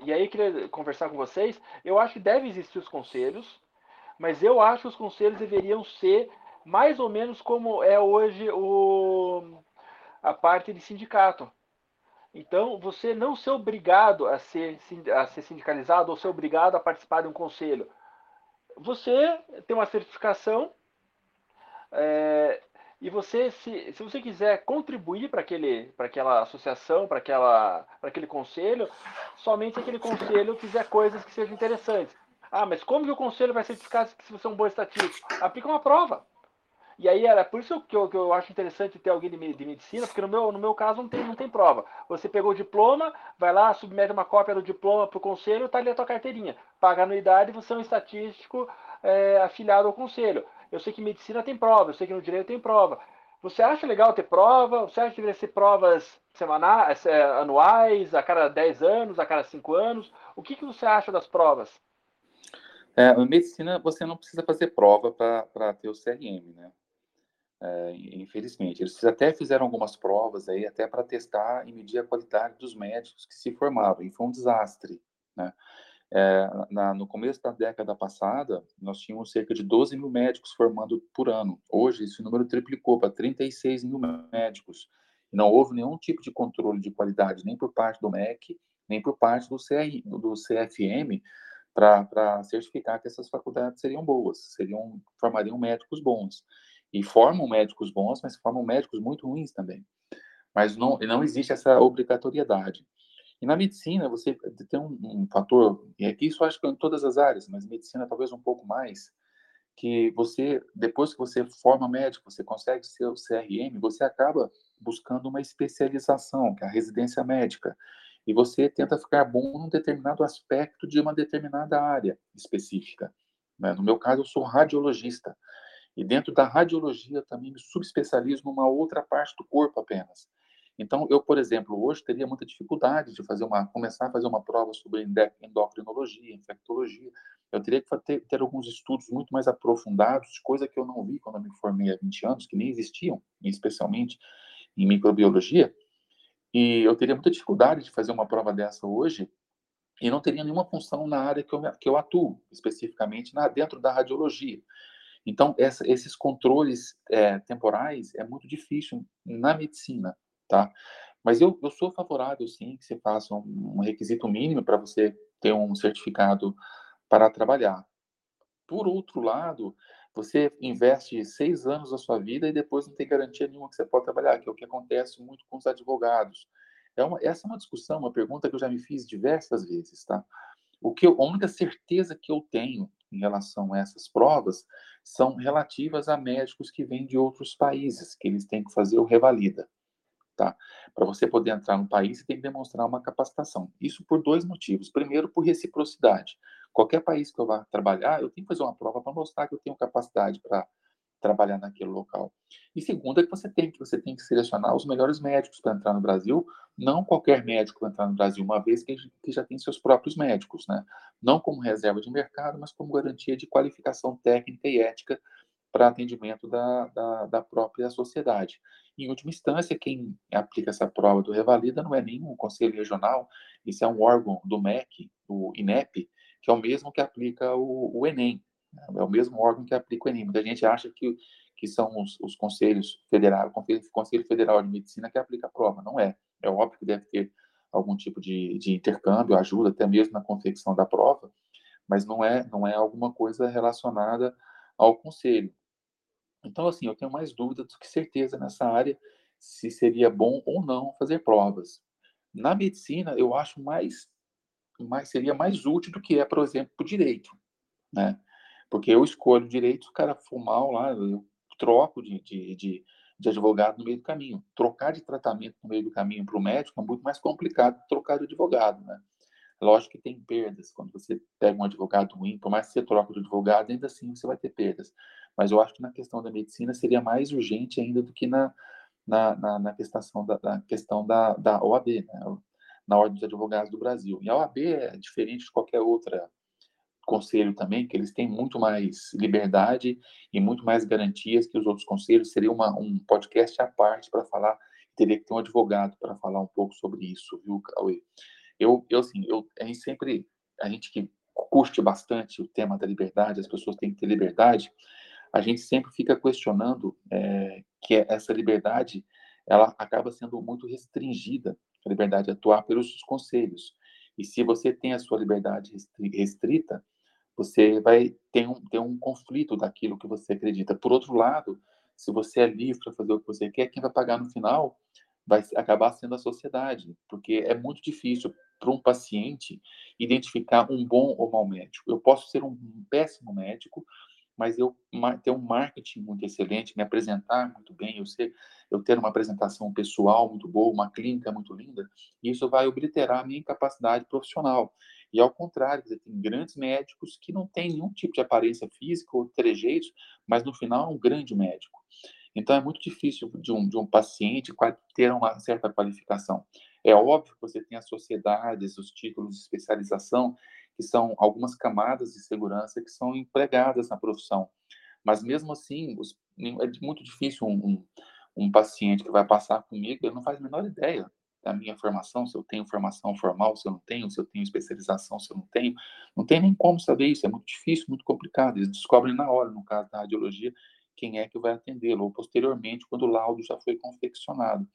e aí eu queria conversar com vocês, eu acho que deve existir os conselhos, mas eu acho que os conselhos deveriam ser mais ou menos como é hoje o, a parte de sindicato. Então, você não ser obrigado a ser, a ser sindicalizado ou ser obrigado a participar de um conselho. Você tem uma certificação, é, e você, se, se você quiser contribuir para aquela associação, para aquele conselho, somente aquele conselho fizer coisas que sejam interessantes. Ah, mas como que o conselho vai certificar se você é um bom estatístico? Aplica uma prova. E aí era por isso que eu, que eu acho interessante ter alguém de, de, medicina, porque no meu, no meu caso não tem, não tem prova. Você pegou o diploma, vai lá, submete uma cópia do diploma para o conselho, está ali a tua carteirinha. Paga anuidade, você é um estatístico é, afiliado ao conselho. Eu sei que medicina tem prova, eu sei que no direito tem prova. Você acha legal ter prova? Você acha que deveria ser provas semanais, é, anuais, a cada 10 anos, a cada 5 anos? O que, que você acha das provas? É, medicina, você não precisa fazer prova para ter o CRM, né? É, infelizmente. Eles até fizeram algumas provas aí, até para testar e medir a qualidade dos médicos que se formavam, e foi um desastre, né? É, na, no começo da década passada, nós tínhamos cerca de 12 mil médicos formando por ano. Hoje, esse número triplicou para 36 mil médicos. Não houve nenhum tipo de controle de qualidade, nem por parte do MEC, nem por parte do, CR, do CFM, para certificar que essas faculdades seriam boas, seriam formariam médicos bons. E formam médicos bons, mas formam médicos muito ruins também. Mas não, não existe essa obrigatoriedade. E na medicina, você tem um, um fator, e aqui isso acho que é em todas as áreas, mas medicina talvez um pouco mais, que você, depois que você forma médico, você consegue ser o CRM, você acaba buscando uma especialização, que é a residência médica. E você tenta ficar bom num determinado aspecto de uma determinada área específica. Né? No meu caso, eu sou radiologista. E dentro da radiologia também me subespecializo numa outra parte do corpo apenas. Então, eu, por exemplo, hoje teria muita dificuldade de fazer uma, começar a fazer uma prova sobre endocrinologia, infectologia. Eu teria que ter, ter alguns estudos muito mais aprofundados, coisa que eu não vi quando eu me formei há 20 anos, que nem existiam, especialmente em microbiologia. E eu teria muita dificuldade de fazer uma prova dessa hoje e não teria nenhuma função na área que eu, que eu atuo, especificamente na, dentro da radiologia. Então, essa, esses controles é, temporais é muito difícil na medicina tá? Mas eu, eu sou favorável, sim, que você faça um, um requisito mínimo para você ter um certificado para trabalhar. Por outro lado, você investe seis anos da sua vida e depois não tem garantia nenhuma que você pode trabalhar, que é o que acontece muito com os advogados. É uma, essa é uma discussão, uma pergunta que eu já me fiz diversas vezes, tá? O que eu, a única certeza que eu tenho em relação a essas provas são relativas a médicos que vêm de outros países, que eles têm que fazer o revalida. Tá? Para você poder entrar no país, você tem que demonstrar uma capacitação. Isso por dois motivos. Primeiro, por reciprocidade. Qualquer país que eu vá trabalhar, eu tenho que fazer uma prova para mostrar que eu tenho capacidade para trabalhar naquele local. E segundo, é que você tem que você tem que selecionar os melhores médicos para entrar no Brasil, não qualquer médico para entrar no Brasil, uma vez que, que já tem seus próprios médicos, né? Não como reserva de mercado, mas como garantia de qualificação técnica e ética para atendimento da, da, da, própria sociedade. Em última instância, quem aplica essa prova do Revalida não é nenhum conselho regional, isso é um órgão do MEC, o INEP, que é o mesmo que aplica o, o Enem, né? é o mesmo órgão que aplica o Enem. Muita gente acha que, que são os, os conselhos federais, o Conselho Federal de Medicina que aplica a prova, não é. É óbvio que deve ter algum tipo de, de intercâmbio, ajuda até mesmo na confecção da prova, mas não é, não é alguma coisa relacionada ao conselho. Então, assim, eu tenho mais dúvida do que certeza nessa área se seria bom ou não fazer provas. Na medicina, eu acho mais, mais seria mais útil do que é, por exemplo, o direito. né? Porque eu escolho direito, o cara for mal lá, eu troco de, de, de, de advogado no meio do caminho. Trocar de tratamento no meio do caminho para o médico é muito mais complicado que trocar de advogado, né? Lógico que tem perdas. Quando você pega um advogado ruim, por mais que você troque de advogado, ainda assim você vai ter perdas. Mas eu acho que na questão da medicina seria mais urgente ainda do que na, na, na, na questão, da, questão da, da OAB, né? na Ordem dos Advogados do Brasil. E a OAB é diferente de qualquer outra conselho também, que eles têm muito mais liberdade e muito mais garantias que os outros conselhos. Seria uma, um podcast à parte para falar, teria que ter um advogado para falar um pouco sobre isso, viu, Cauê? Eu, eu assim, eu, a gente sempre, a gente que curte bastante o tema da liberdade, as pessoas têm que ter liberdade, a gente sempre fica questionando é, que essa liberdade, ela acaba sendo muito restringida, a liberdade de atuar pelos conselhos. E se você tem a sua liberdade restrita, você vai ter um, ter um conflito daquilo que você acredita. Por outro lado, se você é livre para fazer o que você quer, quem vai pagar no final vai acabar sendo a sociedade, porque é muito difícil para um paciente identificar um bom ou mau médico. Eu posso ser um péssimo médico, mas eu ter um marketing muito excelente, me apresentar muito bem, eu, ser, eu ter uma apresentação pessoal muito boa, uma clínica muito linda, isso vai obliterar a minha incapacidade profissional. E ao contrário, você tem grandes médicos que não têm nenhum tipo de aparência física ou trejeitos, mas no final é um grande médico. Então é muito difícil de um, de um paciente ter uma certa qualificação. É óbvio que você tem as sociedades, os títulos de especialização, que são algumas camadas de segurança que são empregadas na profissão. Mas mesmo assim, os, é muito difícil um, um, um paciente que vai passar comigo, ele não faz a menor ideia da minha formação, se eu tenho formação formal, se eu não tenho, se eu tenho especialização, se eu não tenho. Não tem nem como saber isso, é muito difícil, muito complicado. Eles descobrem na hora, no caso da radiologia, quem é que vai atendê-lo, ou posteriormente, quando o laudo já foi confeccionado.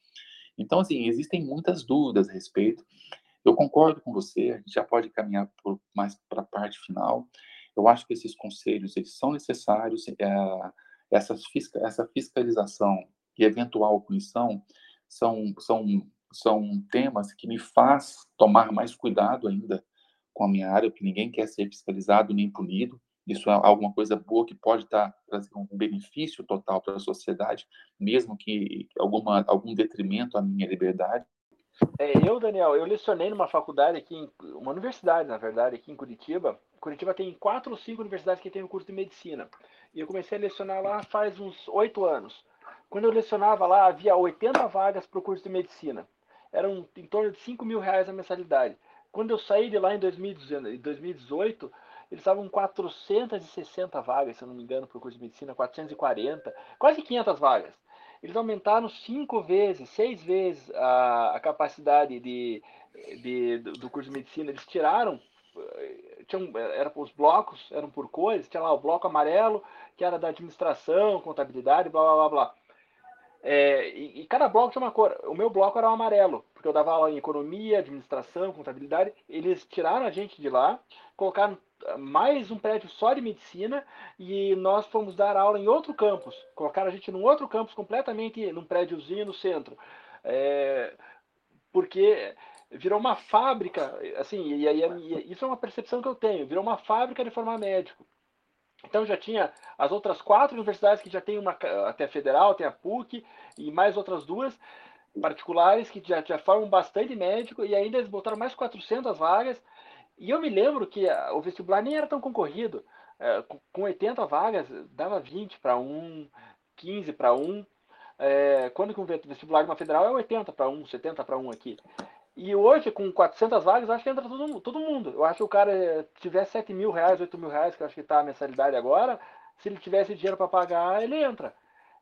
Então, assim, existem muitas dúvidas a respeito. Eu concordo com você, a gente já pode caminhar por, mais para a parte final. Eu acho que esses conselhos, eles são necessários, é, essas, essa fiscalização e eventual punição são, são são temas que me faz tomar mais cuidado ainda com a minha área, porque ninguém quer ser fiscalizado nem punido. Isso é alguma coisa boa que pode estar trazendo um benefício total para a sociedade, mesmo que alguma, algum detrimento à minha liberdade. É, eu, Daniel, eu lecionei numa faculdade aqui, em, uma universidade, na verdade, aqui em Curitiba. Curitiba tem quatro ou cinco universidades que têm o um curso de medicina. E eu comecei a lecionar lá faz uns oito anos. Quando eu lecionava lá, havia 80 vagas para o curso de medicina eram em torno de 5 mil reais a mensalidade. Quando eu saí de lá em 2018, eles estavam 460 vagas, se eu não me engano, para o curso de medicina, 440, quase 500 vagas. Eles aumentaram cinco vezes, seis vezes a, a capacidade de, de, do curso de medicina. Eles tiraram, eh, tinham, era, os blocos eram por cores, tinha lá o bloco amarelo, que era da administração, contabilidade, blá, blá, blá, blá. É, e, e, cada bloco tinha uma cor. O meu bloco era o amarelo, porque eu dava aula em economia, administração, contabilidade. Eles tiraram a gente de lá, colocaram mais um prédio só de medicina e nós fomos dar aula em outro campus. Colocaram a gente num outro campus completamente, num prédiozinho no centro. É, porque virou uma fábrica, assim, e aí isso é uma percepção que eu tenho, virou uma fábrica de formar médico. Então já tinha as outras quatro universidades que já tem uma até federal, tem a PUC e mais outras duas particulares que já, já formam bastante médico e ainda eles botaram mais 400 vagas. E eu me lembro que o vestibular nem era tão concorrido. É, com 80 vagas, dava 20 para um, 15 para um. É, quando que o vestibular de uma federal é 80 para um, 70 para um aqui. E hoje, com 400 vagas, acho que entra todo, todo mundo. Eu acho que o cara tiver 7 mil reais, 8 mil reais, que acho que está a mensalidade agora, se ele tivesse dinheiro para pagar, ele entra.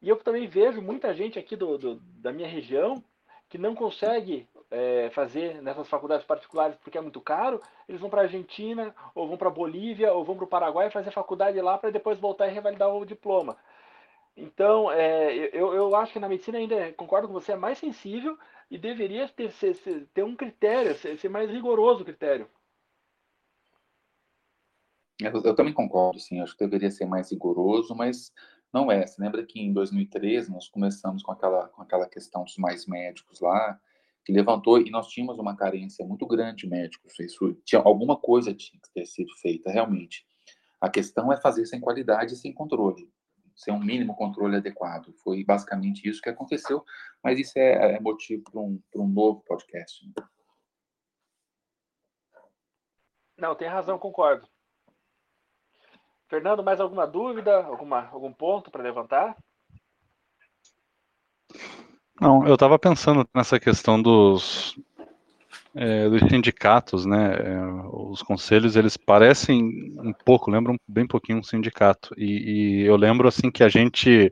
E eu também vejo muita gente aqui do, do da minha região que não consegue é, fazer nessas faculdades particulares porque é muito caro, eles vão para a Argentina, ou vão para a Bolívia, ou vão para o Paraguai fazer faculdade lá para depois voltar e revalidar o diploma. Então, é, eu, eu acho que na medicina ainda, concordo com você, é mais sensível, e deveria ter, ser, ter um critério, ser, ser, mais rigoroso o critério. Eu, eu, também concordo, sim, acho que deveria ser mais rigoroso, mas não é. Você lembra que em 2013 nós começamos com aquela, com aquela questão dos mais médicos lá, que levantou e nós tínhamos uma carência muito grande de médicos. Isso, tinha, alguma coisa tinha que ter sido feita, realmente. A questão é fazer sem qualidade e sem controle, sem um mínimo controle adequado. Foi basicamente isso que aconteceu, mas isso é, é motivo para um, um novo podcast. Não, tem razão, concordo. Fernando, mais alguma dúvida, alguma, algum ponto para levantar? Não, eu estava pensando nessa questão dos, é, dos sindicatos, né? É, os conselhos eles parecem um pouco, lembram bem pouquinho um sindicato. E, e eu lembro assim que a gente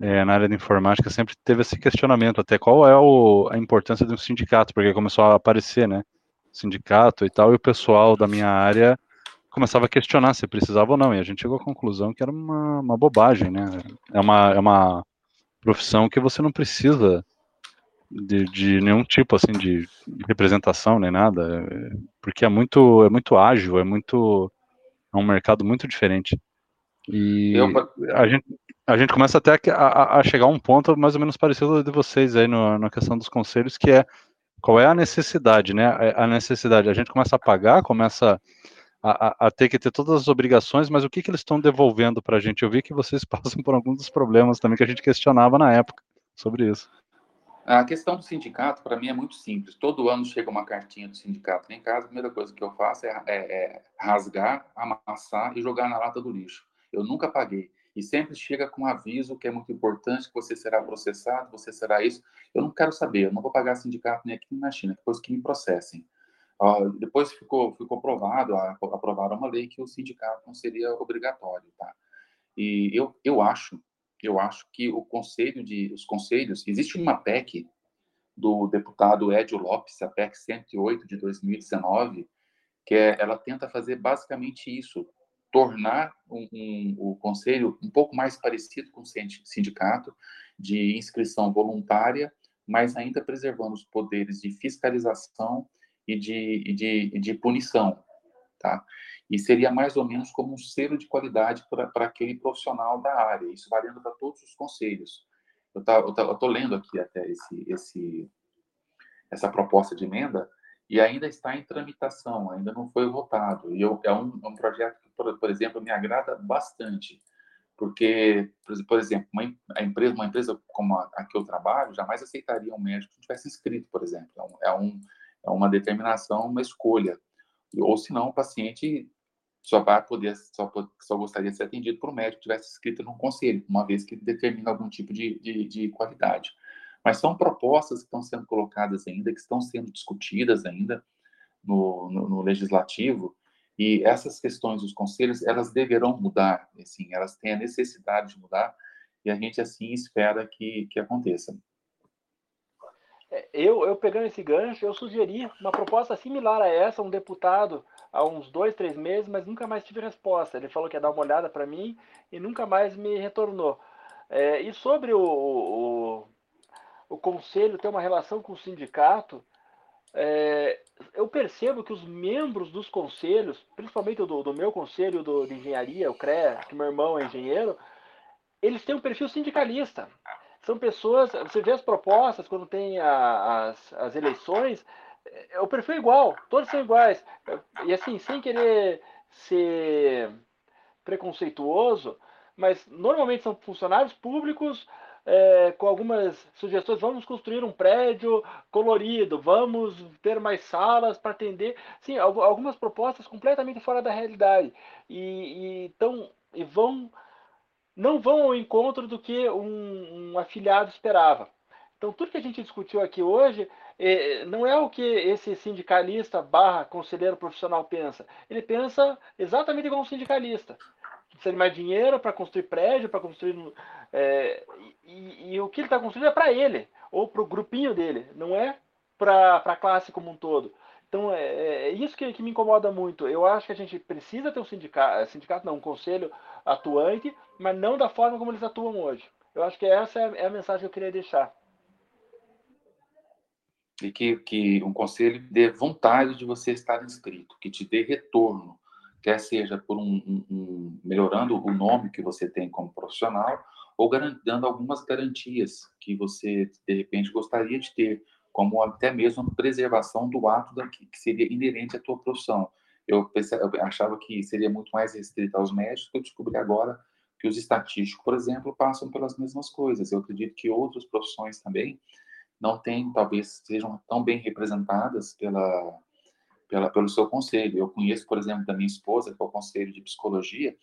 é, na área de informática sempre teve esse questionamento até qual é o, a importância de um sindicato, porque começou a aparecer, né? Sindicato e tal, e o pessoal da minha área começava a questionar se precisava ou não, e a gente chegou à conclusão que era uma, uma bobagem, né? É uma, é uma profissão que você não precisa de, de nenhum tipo assim de representação nem nada, porque é muito é muito ágil, é muito é um mercado muito diferente. E Eu... a gente a gente começa até a, a, chegar a um ponto mais ou menos parecido de vocês aí no, na questão dos conselhos, que é qual é a necessidade, né? A necessidade, a gente começa a pagar, começa a, a, ter que ter todas as obrigações, mas o que, que eles estão devolvendo para a gente? Eu vi que vocês *laughs* passam por alguns dos problemas também que a gente questionava na época sobre isso. A questão do sindicato, para mim, é muito simples. Todo ano chega uma cartinha do sindicato em casa, a primeira coisa que eu faço é, é, é rasgar, amassar e jogar na lata do lixo. Eu nunca paguei. E sempre chega com um aviso que é muito importante, que você será processado, você será isso. Eu não quero saber, eu não vou pagar sindicato nem aqui nem na China, depois que me processem. Uh, depois ficou, ficou provado, aprovaram uma lei que o sindicato não seria obrigatório, tá? E eu, eu acho, eu acho que o conselho de, os conselhos, existe uma PEC do deputado Edio Lopes, a PEC 108 de 2019, que é, ela tenta fazer basicamente isso, tornar um, um, o conselho um pouco mais parecido com o sindicato, de inscrição voluntária, mas ainda preservando os poderes de fiscalização e de, de, de punição, tá? E seria mais ou menos como um selo de qualidade para aquele profissional da área, isso valendo para todos os conselhos. Eu tá, estou lendo aqui até esse, esse, essa proposta de emenda e ainda está em tramitação, ainda não foi votado. E eu, é, um, é um projeto que, por, por, exemplo, me agrada bastante, porque, por exemplo, uma, a empresa, uma empresa como a, a, que eu trabalho jamais aceitaria um médico que tivesse inscrito, por exemplo. É um, é um é uma determinação, uma escolha. Ou senão o paciente só vai poder, só, só gostaria de ser atendido por um médico que tivesse escrito no conselho, uma vez que determina algum tipo de, de, de qualidade. Mas são propostas que estão sendo colocadas ainda, que estão sendo discutidas ainda no, no, no legislativo, e essas questões dos conselhos, elas deverão mudar, assim, elas têm a necessidade de mudar, e a gente, assim, espera que, que aconteça. É, eu, eu pegando esse gancho, eu sugeri uma proposta similar a essa, um deputado, há uns dois, três meses, mas nunca mais tive resposta. Ele falou que ia dar uma olhada para mim e nunca mais me retornou. É, e sobre o, o, o, conselho ter uma relação com o sindicato, é, eu percebo que os membros dos conselhos, principalmente do, do meu conselho do, de engenharia, o CREA, que meu irmão é engenheiro, eles têm um perfil sindicalista são pessoas, você vê as propostas quando tem a, as, as eleições, é, o perfil é igual, todos são iguais. E assim, sem querer ser preconceituoso, mas normalmente são funcionários públicos é, com algumas sugestões. Vamos construir um prédio colorido, vamos ter mais salas para atender. Sim, algumas propostas completamente fora da realidade. E, e, tão, e vão não vão ao encontro do que um, um afiliado esperava. Então, tudo que a gente discutiu aqui hoje é, não é o que esse sindicalista barra conselheiro profissional pensa. Ele pensa exatamente igual um sindicalista. Precisa de mais dinheiro para construir prédio, para construir. É, e, e, o que ele está construindo é para ele, ou para o grupinho dele, não é para a classe como um todo. Então, é, é isso que, que, me incomoda muito. Eu acho que a gente precisa ter um sindicato, sindicato não, um conselho atuante, mas não da forma como eles atuam hoje. Eu acho que essa é, é a mensagem que eu queria deixar. E que, que um conselho dê vontade de você estar inscrito, que te dê retorno, quer seja por um, um, um melhorando o nome que você tem como profissional, ou dando algumas garantias que você, de repente, gostaria de ter, como até mesmo a preservação do ato da, que seria inerente à tua profissão. eu, eu achava que seria muito mais restrito aos médicos, eu descobri agora que os estatísticos, por exemplo, passam pelas mesmas coisas. Eu acredito que outras profissões também não têm, talvez sejam tão bem representadas pela, pela, pelo seu conselho. Eu conheço, por exemplo, da minha esposa, que é o conselho de psicologia,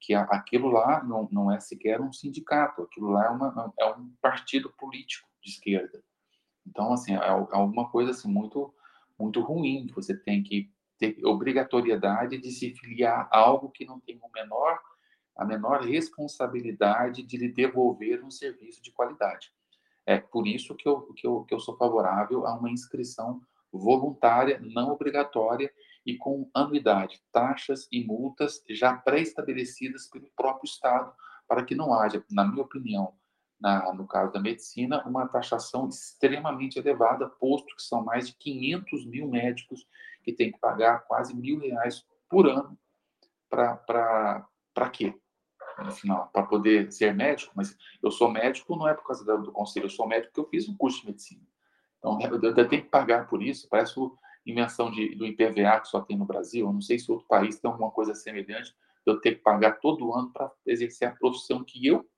que aquilo lá não, não é sequer um sindicato, aquilo lá é, uma, é um partido político de esquerda. Então, assim, é alguma coisa assim, muito, muito ruim, você tem que ter obrigatoriedade de se filiar a algo que não tem o menor, a menor responsabilidade de lhe devolver um serviço de qualidade. É por isso que eu, que eu, que eu sou favorável a uma inscrição voluntária, não obrigatória e com anuidade, taxas e multas já pré-estabelecidas pelo próprio Estado, para que não haja, na minha opinião, na, no caso da medicina, uma taxação extremamente elevada, posto que são mais de 500 mil médicos que têm que pagar quase mil reais por ano para quê? No final, para poder ser médico, mas eu sou médico não é por causa do, conselho, eu sou médico porque eu fiz um curso de medicina. Então, eu, eu tenho que pagar por isso, parece invenção de, do IPVA que só tem no Brasil, eu não sei se outro país tem alguma coisa semelhante, eu ter que pagar todo ano para exercer a profissão que eu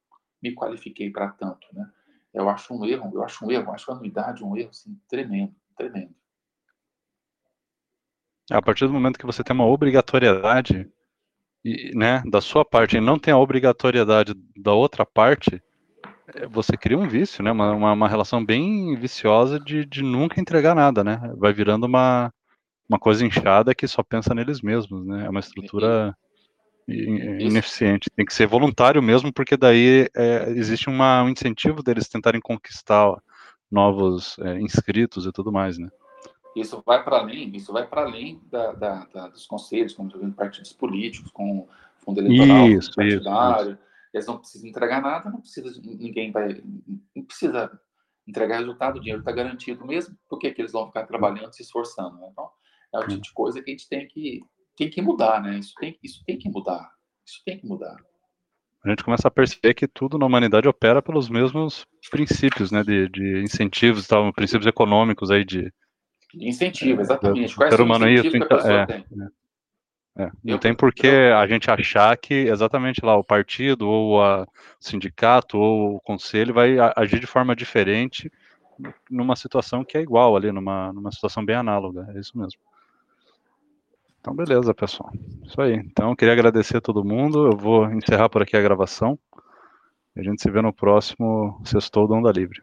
me qualifiquei para tanto, né? Eu acho um erro, eu acho um erro, acho a anuidade um erro assim, tremendo, tremendo. A partir do momento que você tem uma obrigatoriedade, né, da sua parte e não tem a obrigatoriedade da outra parte, é, você cria um vício, né? Uma, uma, uma relação bem viciosa de, de nunca entregar nada, né? Vai virando uma, uma coisa inchada que só pensa neles mesmos, né? É uma estrutura ineficiente. Tem que ser voluntário mesmo, porque daí é, existe uma, um incentivo deles tentarem conquistar novos é, inscritos e tudo mais, né? Isso vai para além, isso vai para além da, da, da, dos conselhos, como vendo partidos políticos, com fundo eleitoral, isso, partidário. Isso, eles não precisam entregar nada, não precisa, ninguém vai, não precisa entregar resultado, o dinheiro está garantido mesmo, por que, que eles vão ficar trabalhando, se esforçando? Né? Então, é o tipo de coisa que a gente tem que, tem que mudar, né? Isso tem, isso tem que mudar, isso tem que mudar. A gente começa a perceber que tudo na humanidade opera pelos mesmos princípios, né, de, de incentivos, tal, princípios econômicos aí de... Incentivo, exatamente. Quais ser humano isso, então, é, é. É, não tem por que a gente achar que exatamente lá o partido ou o sindicato ou o conselho vai agir de forma diferente numa situação que é igual ali, numa, numa situação bem análoga. É isso mesmo. Então, beleza, pessoal. Isso aí. Então, queria agradecer a todo mundo. Eu vou encerrar por aqui a gravação. A gente se vê no próximo Sextou do Onda Livre.